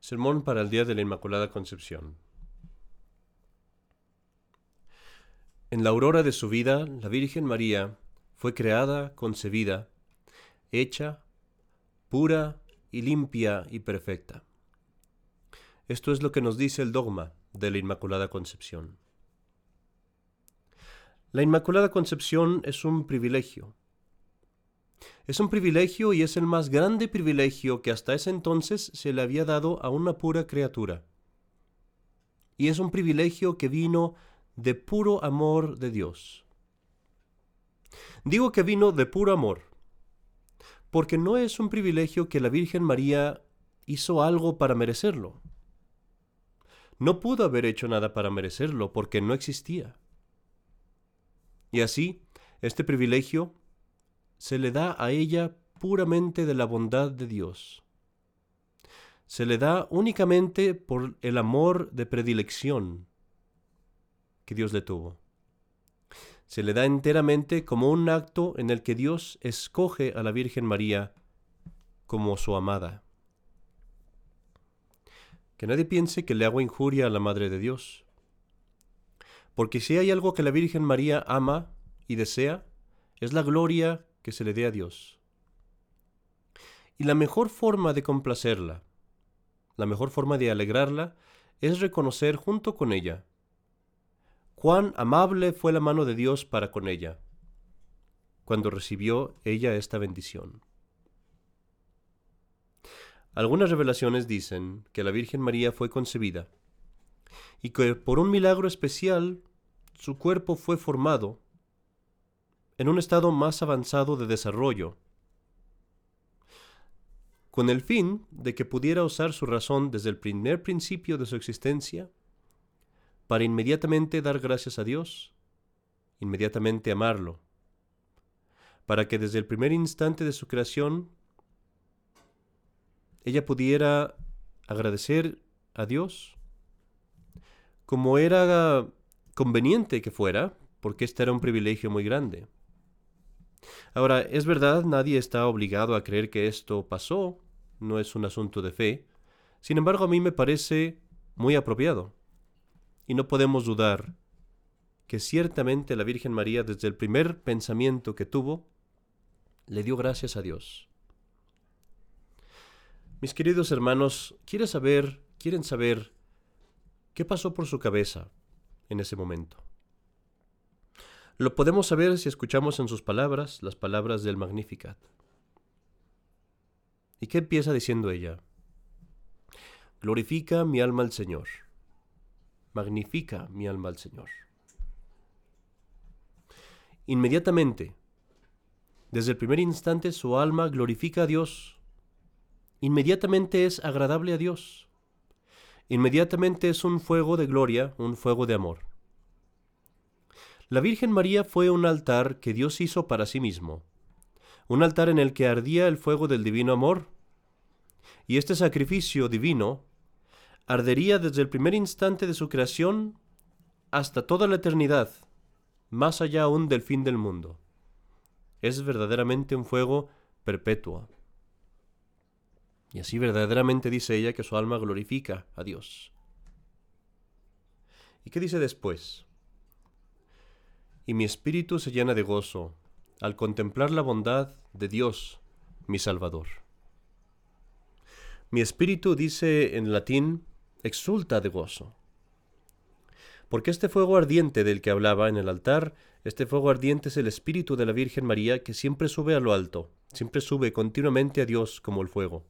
Sermón para el Día de la Inmaculada Concepción. En la aurora de su vida, la Virgen María fue creada, concebida, hecha, pura y limpia y perfecta. Esto es lo que nos dice el dogma de la Inmaculada Concepción. La Inmaculada Concepción es un privilegio. Es un privilegio y es el más grande privilegio que hasta ese entonces se le había dado a una pura criatura. Y es un privilegio que vino de puro amor de Dios. Digo que vino de puro amor, porque no es un privilegio que la Virgen María hizo algo para merecerlo. No pudo haber hecho nada para merecerlo, porque no existía. Y así, este privilegio se le da a ella puramente de la bondad de Dios. Se le da únicamente por el amor de predilección que Dios le tuvo. Se le da enteramente como un acto en el que Dios escoge a la Virgen María como su amada. Que nadie piense que le hago injuria a la Madre de Dios. Porque si hay algo que la Virgen María ama y desea, es la gloria que se le dé a Dios. Y la mejor forma de complacerla, la mejor forma de alegrarla, es reconocer junto con ella cuán amable fue la mano de Dios para con ella, cuando recibió ella esta bendición. Algunas revelaciones dicen que la Virgen María fue concebida y que por un milagro especial su cuerpo fue formado en un estado más avanzado de desarrollo, con el fin de que pudiera usar su razón desde el primer principio de su existencia para inmediatamente dar gracias a Dios, inmediatamente amarlo, para que desde el primer instante de su creación ella pudiera agradecer a Dios como era conveniente que fuera, porque este era un privilegio muy grande. Ahora, es verdad, nadie está obligado a creer que esto pasó, no es un asunto de fe, sin embargo a mí me parece muy apropiado. Y no podemos dudar que ciertamente la Virgen María desde el primer pensamiento que tuvo, le dio gracias a Dios. Mis queridos hermanos, ¿quieren saber, quieren saber qué pasó por su cabeza en ese momento? Lo podemos saber si escuchamos en sus palabras las palabras del Magnificat. ¿Y qué empieza diciendo ella? Glorifica mi alma al Señor magnifica mi alma al Señor. Inmediatamente, desde el primer instante, su alma glorifica a Dios. Inmediatamente es agradable a Dios. Inmediatamente es un fuego de gloria, un fuego de amor. La Virgen María fue un altar que Dios hizo para sí mismo, un altar en el que ardía el fuego del divino amor. Y este sacrificio divino ardería desde el primer instante de su creación hasta toda la eternidad, más allá aún del fin del mundo. Es verdaderamente un fuego perpetuo. Y así verdaderamente dice ella que su alma glorifica a Dios. ¿Y qué dice después? Y mi espíritu se llena de gozo al contemplar la bondad de Dios, mi Salvador. Mi espíritu dice en latín exulta de gozo. Porque este fuego ardiente del que hablaba en el altar, este fuego ardiente es el espíritu de la Virgen María que siempre sube a lo alto, siempre sube continuamente a Dios como el fuego.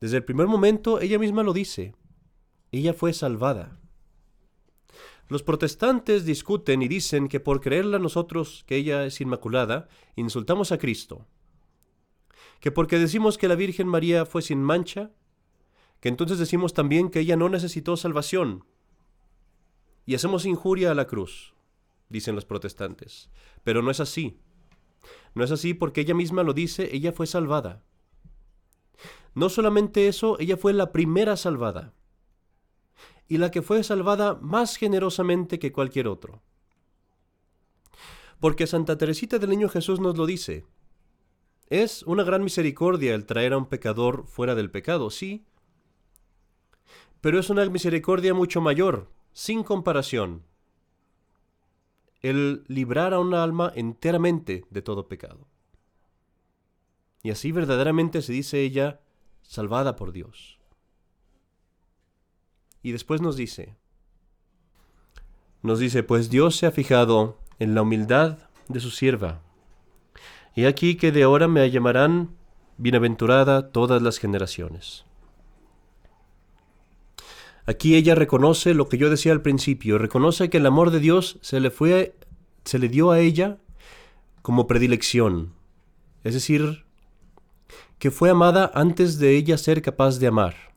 Desde el primer momento ella misma lo dice, ella fue salvada. Los protestantes discuten y dicen que por creerla nosotros que ella es inmaculada, insultamos a Cristo. Que porque decimos que la Virgen María fue sin mancha, que entonces decimos también que ella no necesitó salvación. Y hacemos injuria a la cruz, dicen los protestantes. Pero no es así. No es así porque ella misma lo dice, ella fue salvada. No solamente eso, ella fue la primera salvada. Y la que fue salvada más generosamente que cualquier otro. Porque Santa Teresita del Niño Jesús nos lo dice. Es una gran misericordia el traer a un pecador fuera del pecado, sí, pero es una misericordia mucho mayor, sin comparación, el librar a una alma enteramente de todo pecado. Y así verdaderamente se dice ella, salvada por Dios. Y después nos dice, nos dice, pues Dios se ha fijado en la humildad de su sierva. Y aquí que de ahora me llamarán bienaventurada todas las generaciones. Aquí ella reconoce lo que yo decía al principio, reconoce que el amor de Dios se le fue se le dio a ella como predilección, es decir, que fue amada antes de ella ser capaz de amar,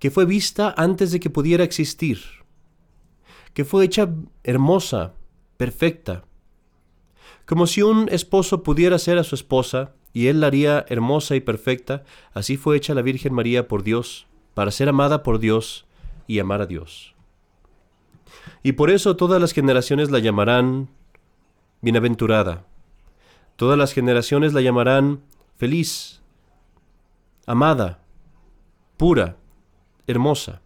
que fue vista antes de que pudiera existir, que fue hecha hermosa, perfecta, como si un esposo pudiera ser a su esposa y él la haría hermosa y perfecta, así fue hecha la Virgen María por Dios, para ser amada por Dios y amar a Dios. Y por eso todas las generaciones la llamarán bienaventurada, todas las generaciones la llamarán feliz, amada, pura, hermosa.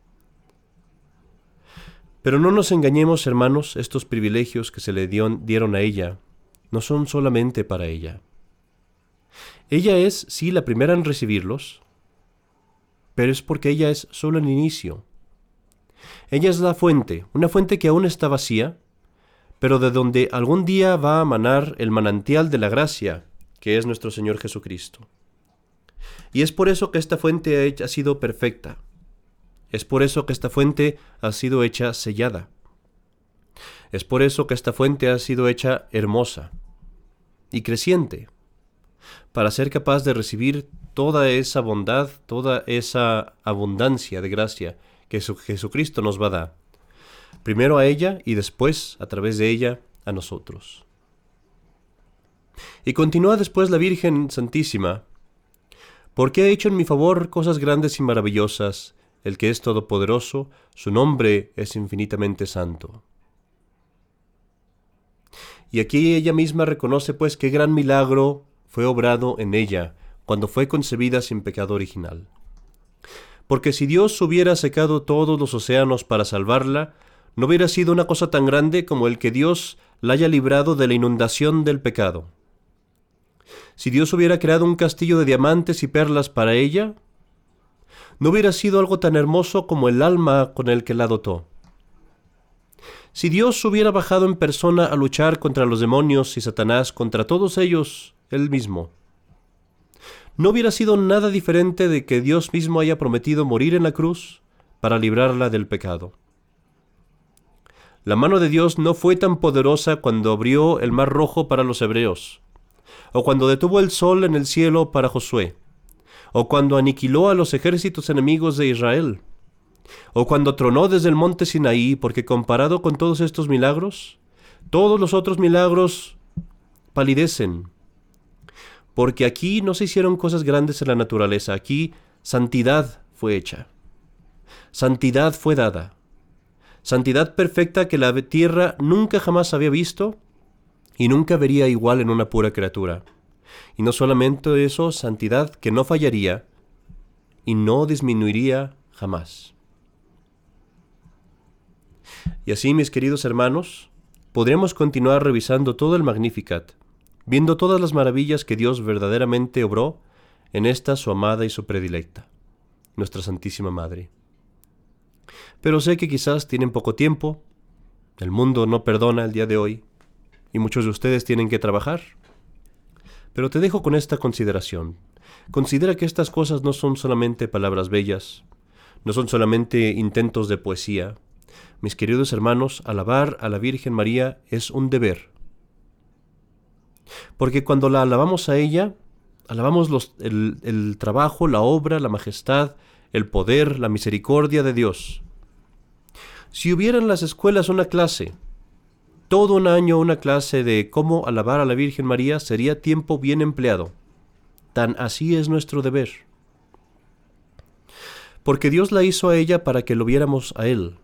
Pero no nos engañemos, hermanos, estos privilegios que se le dieron a ella no son solamente para ella. Ella es, sí, la primera en recibirlos, pero es porque ella es solo el inicio. Ella es la fuente, una fuente que aún está vacía, pero de donde algún día va a manar el manantial de la gracia, que es nuestro Señor Jesucristo. Y es por eso que esta fuente ha sido perfecta. Es por eso que esta fuente ha sido hecha sellada. Es por eso que esta fuente ha sido hecha hermosa y creciente, para ser capaz de recibir toda esa bondad, toda esa abundancia de gracia que Jesucristo nos va a dar. Primero a ella y después, a través de ella, a nosotros. Y continúa después la Virgen Santísima, porque ha hecho en mi favor cosas grandes y maravillosas, el que es todopoderoso, su nombre es infinitamente santo. Y aquí ella misma reconoce pues qué gran milagro fue obrado en ella cuando fue concebida sin pecado original porque si Dios hubiera secado todos los océanos para salvarla, no hubiera sido una cosa tan grande como el que Dios la haya librado de la inundación del pecado. Si Dios hubiera creado un castillo de diamantes y perlas para ella, no hubiera sido algo tan hermoso como el alma con el que la dotó. Si Dios hubiera bajado en persona a luchar contra los demonios y Satanás, contra todos ellos, él mismo, no hubiera sido nada diferente de que Dios mismo haya prometido morir en la cruz para librarla del pecado. La mano de Dios no fue tan poderosa cuando abrió el mar rojo para los hebreos, o cuando detuvo el sol en el cielo para Josué, o cuando aniquiló a los ejércitos enemigos de Israel, o cuando tronó desde el monte Sinaí, porque comparado con todos estos milagros, todos los otros milagros palidecen porque aquí no se hicieron cosas grandes en la naturaleza, aquí santidad fue hecha, santidad fue dada, santidad perfecta que la tierra nunca jamás había visto y nunca vería igual en una pura criatura. Y no solamente eso, santidad que no fallaría y no disminuiría jamás. Y así, mis queridos hermanos, podremos continuar revisando todo el Magnificat, viendo todas las maravillas que Dios verdaderamente obró en esta su amada y su predilecta, nuestra Santísima Madre. Pero sé que quizás tienen poco tiempo, el mundo no perdona el día de hoy, y muchos de ustedes tienen que trabajar. Pero te dejo con esta consideración. Considera que estas cosas no son solamente palabras bellas, no son solamente intentos de poesía. Mis queridos hermanos, alabar a la Virgen María es un deber, porque cuando la alabamos a ella, alabamos el, el trabajo, la obra, la majestad, el poder, la misericordia de Dios. Si hubiera en las escuelas una clase, todo un año una clase de cómo alabar a la Virgen María, sería tiempo bien empleado. Tan así es nuestro deber. Porque Dios la hizo a ella para que lo viéramos a Él.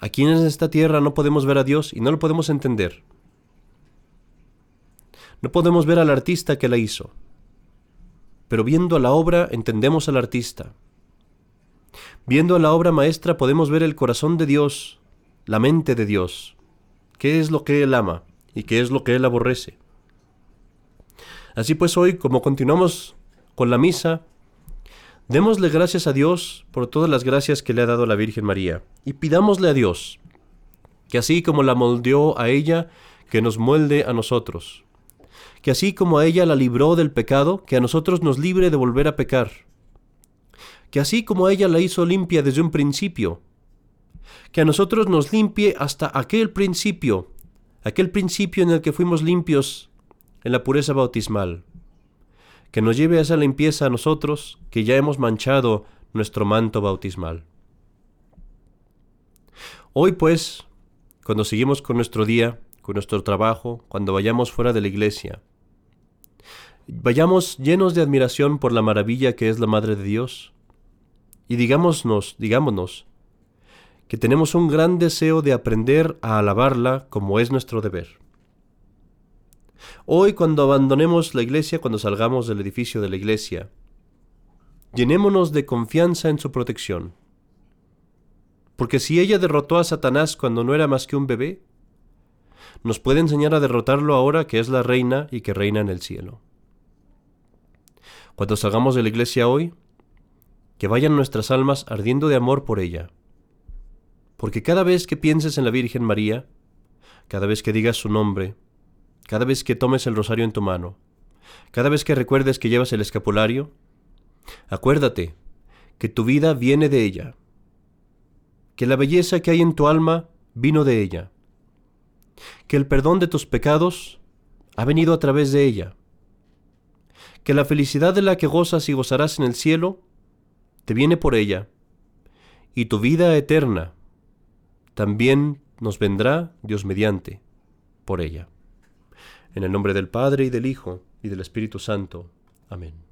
Aquí en esta tierra no podemos ver a Dios y no lo podemos entender. No podemos ver al artista que la hizo, pero viendo la obra entendemos al artista. Viendo a la obra maestra podemos ver el corazón de Dios, la mente de Dios, qué es lo que Él ama y qué es lo que Él aborrece. Así pues hoy, como continuamos con la misa, démosle gracias a Dios por todas las gracias que le ha dado la Virgen María y pidámosle a Dios que así como la moldeó a ella, que nos muelde a nosotros, que así como a ella la libró del pecado, que a nosotros nos libre de volver a pecar, que así como a ella la hizo limpia desde un principio, que a nosotros nos limpie hasta aquel principio, aquel principio en el que fuimos limpios en la pureza bautismal, que nos lleve a esa limpieza a nosotros que ya hemos manchado nuestro manto bautismal. Hoy pues, cuando seguimos con nuestro día, con nuestro trabajo, cuando vayamos fuera de la iglesia, vayamos llenos de admiración por la maravilla que es la Madre de Dios, y digámonos, digámonos, que tenemos un gran deseo de aprender a alabarla como es nuestro deber. Hoy cuando abandonemos la iglesia, cuando salgamos del edificio de la iglesia, llenémonos de confianza en su protección. Porque si ella derrotó a Satanás cuando no era más que un bebé, nos puede enseñar a derrotarlo ahora que es la reina y que reina en el cielo. Cuando salgamos de la iglesia hoy, que vayan nuestras almas ardiendo de amor por ella. Porque cada vez que pienses en la Virgen María, cada vez que digas su nombre, cada vez que tomes el rosario en tu mano, cada vez que recuerdes que llevas el escapulario, acuérdate que tu vida viene de ella, que la belleza que hay en tu alma vino de ella, que el perdón de tus pecados ha venido a través de ella, que la felicidad de la que gozas y gozarás en el cielo te viene por ella, y tu vida eterna también nos vendrá, Dios mediante, por ella. En el nombre del Padre y del Hijo y del Espíritu Santo. Amén.